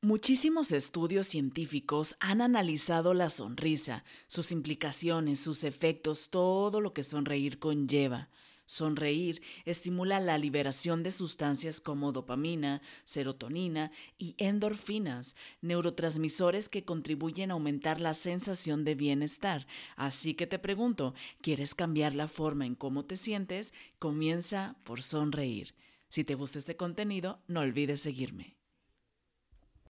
Muchísimos estudios científicos han analizado la sonrisa, sus implicaciones, sus efectos, todo lo que sonreír conlleva. Sonreír estimula la liberación de sustancias como dopamina, serotonina y endorfinas, neurotransmisores que contribuyen a aumentar la sensación de bienestar. Así que te pregunto, ¿quieres cambiar la forma en cómo te sientes? Comienza por sonreír. Si te gusta este contenido, no olvides seguirme.